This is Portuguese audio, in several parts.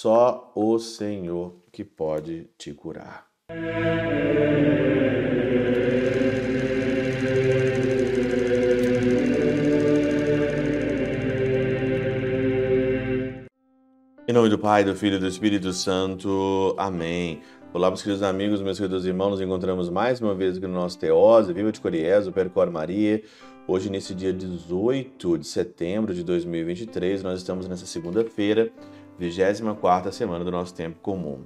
só o Senhor que pode te curar. Em nome do Pai, do Filho e do Espírito Santo. Amém. Olá, meus queridos amigos, meus queridos irmãos, nos encontramos mais uma vez aqui no nosso Teose, Viva de Coriés, o Percor Maria. Hoje, nesse dia 18 de setembro de 2023, nós estamos nessa segunda-feira, 24 semana do nosso tempo comum.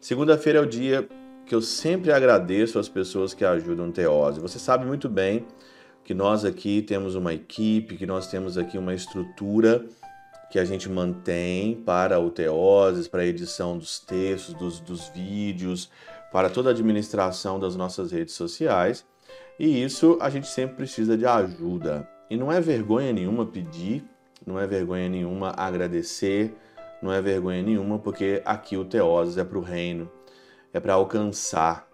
Segunda-feira é o dia que eu sempre agradeço às pessoas que ajudam o Teose. Você sabe muito bem que nós aqui temos uma equipe, que nós temos aqui uma estrutura que a gente mantém para o Teoses, para a edição dos textos, dos, dos vídeos, para toda a administração das nossas redes sociais. E isso a gente sempre precisa de ajuda. E não é vergonha nenhuma pedir, não é vergonha nenhuma agradecer, não é vergonha nenhuma, porque aqui o Teoses é para o reino, é para alcançar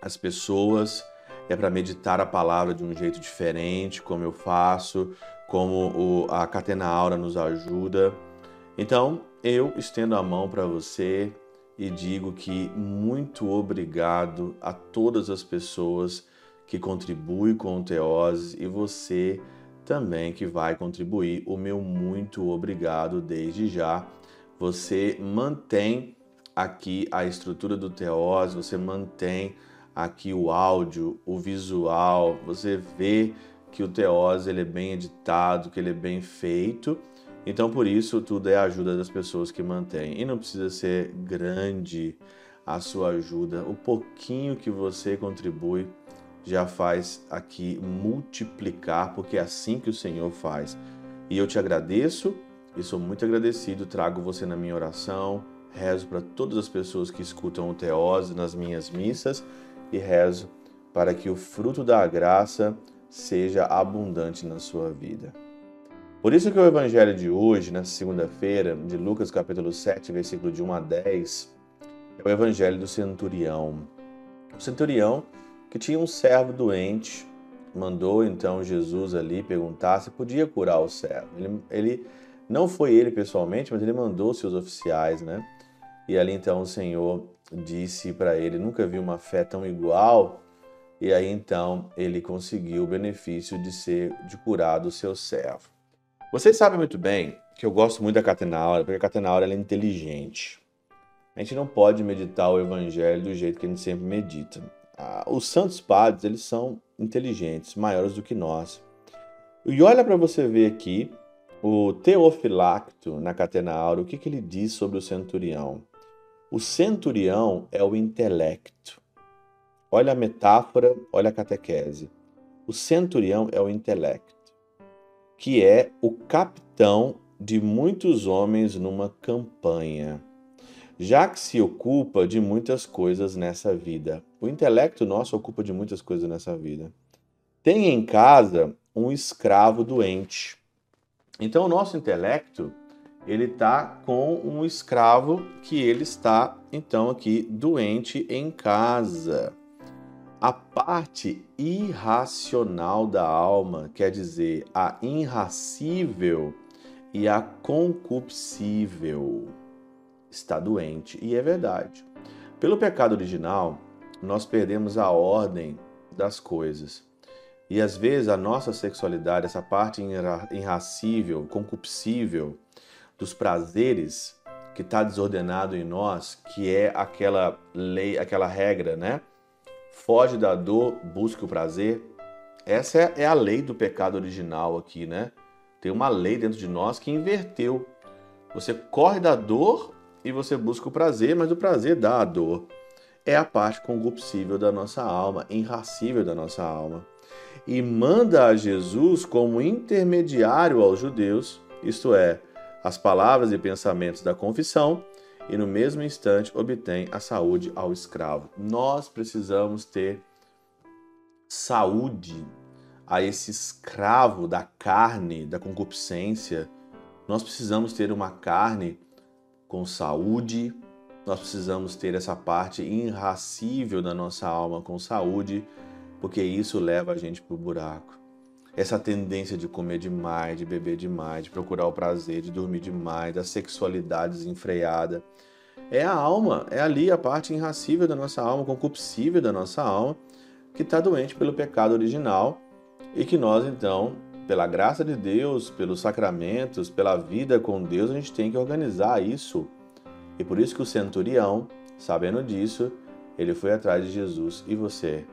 as pessoas, é para meditar a palavra de um jeito diferente, como eu faço, como o, a Catena Aura nos ajuda. Então, eu estendo a mão para você e digo que muito obrigado a todas as pessoas que contribuem com o Teose e você também que vai contribuir. O meu muito obrigado desde já. Você mantém aqui a estrutura do Teose, você mantém aqui o áudio, o visual, você vê que o Teose ele é bem editado, que ele é bem feito. Então, por isso, tudo é a ajuda das pessoas que mantêm. E não precisa ser grande a sua ajuda. O pouquinho que você contribui já faz aqui multiplicar, porque é assim que o Senhor faz. E eu te agradeço e sou muito agradecido. Trago você na minha oração. Rezo para todas as pessoas que escutam o Teose nas minhas missas e rezo para que o fruto da graça seja abundante na sua vida. Por isso que o evangelho de hoje, nessa segunda-feira, de Lucas capítulo 7, versículo de 1 a 10, é o evangelho do centurião. O centurião que tinha um servo doente, mandou então Jesus ali perguntar se podia curar o servo. Ele, ele não foi ele pessoalmente, mas ele mandou seus oficiais, né? E ali então o Senhor disse para ele: Nunca vi uma fé tão igual e aí então ele conseguiu o benefício de ser de o seu servo. Vocês sabem muito bem que eu gosto muito da Catenaura, porque a Catenaura é inteligente. A gente não pode meditar o evangelho do jeito que a gente sempre medita. Ah, os santos padres, eles são inteligentes, maiores do que nós. E olha para você ver aqui o Teofilacto na Catenaura, o que, que ele diz sobre o centurião. O centurião é o intelecto. Olha a metáfora, olha a catequese. O centurião é o intelecto, que é o capitão de muitos homens numa campanha, já que se ocupa de muitas coisas nessa vida. O intelecto nosso ocupa de muitas coisas nessa vida. Tem em casa um escravo doente. Então o nosso intelecto ele está com um escravo que ele está então aqui doente em casa. A parte irracional da alma, quer dizer, a irracível e a concupiscível, está doente. E é verdade. Pelo pecado original, nós perdemos a ordem das coisas. E às vezes a nossa sexualidade, essa parte irracível, concupiscível dos prazeres que está desordenado em nós, que é aquela lei, aquela regra, né? foge da dor, busca o prazer. Essa é, é a lei do pecado original aqui, né? Tem uma lei dentro de nós que inverteu. Você corre da dor e você busca o prazer, mas o prazer dá a dor. É a parte concupiscível da nossa alma, irracível da nossa alma. E manda a Jesus como intermediário aos judeus, isto é, as palavras e pensamentos da confissão e no mesmo instante obtém a saúde ao escravo. Nós precisamos ter saúde a esse escravo da carne, da concupiscência. Nós precisamos ter uma carne com saúde, nós precisamos ter essa parte irracível da nossa alma com saúde, porque isso leva a gente para o buraco. essa tendência de comer demais, de beber demais, de procurar o prazer, de dormir demais, da sexualidade desenfreada. É a alma, é ali a parte irracível da nossa alma, concupiscível da nossa alma, que está doente pelo pecado original e que nós, então, pela graça de Deus, pelos sacramentos, pela vida com Deus, a gente tem que organizar isso. E por isso que o centurião, sabendo disso, ele foi atrás de Jesus. E você?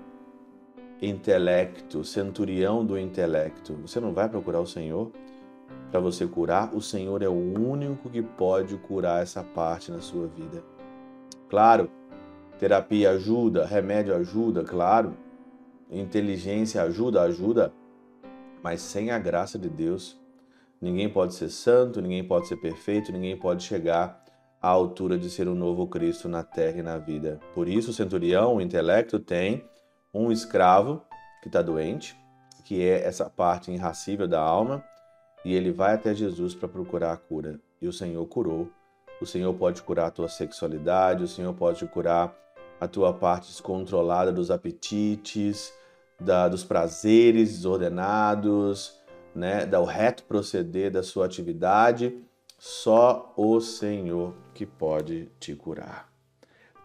Intelecto, centurião do intelecto. Você não vai procurar o Senhor para você curar? O Senhor é o único que pode curar essa parte na sua vida. Claro, terapia ajuda, remédio ajuda, claro. Inteligência ajuda, ajuda. Mas sem a graça de Deus, ninguém pode ser santo, ninguém pode ser perfeito, ninguém pode chegar à altura de ser um novo Cristo na terra e na vida. Por isso, o centurião, o intelecto, tem um escravo que está doente, que é essa parte irracível da alma, e ele vai até Jesus para procurar a cura. E o Senhor curou. O Senhor pode curar a tua sexualidade, o Senhor pode curar a tua parte descontrolada dos apetites, da, dos prazeres desordenados, né, do reto proceder da sua atividade. Só o Senhor que pode te curar.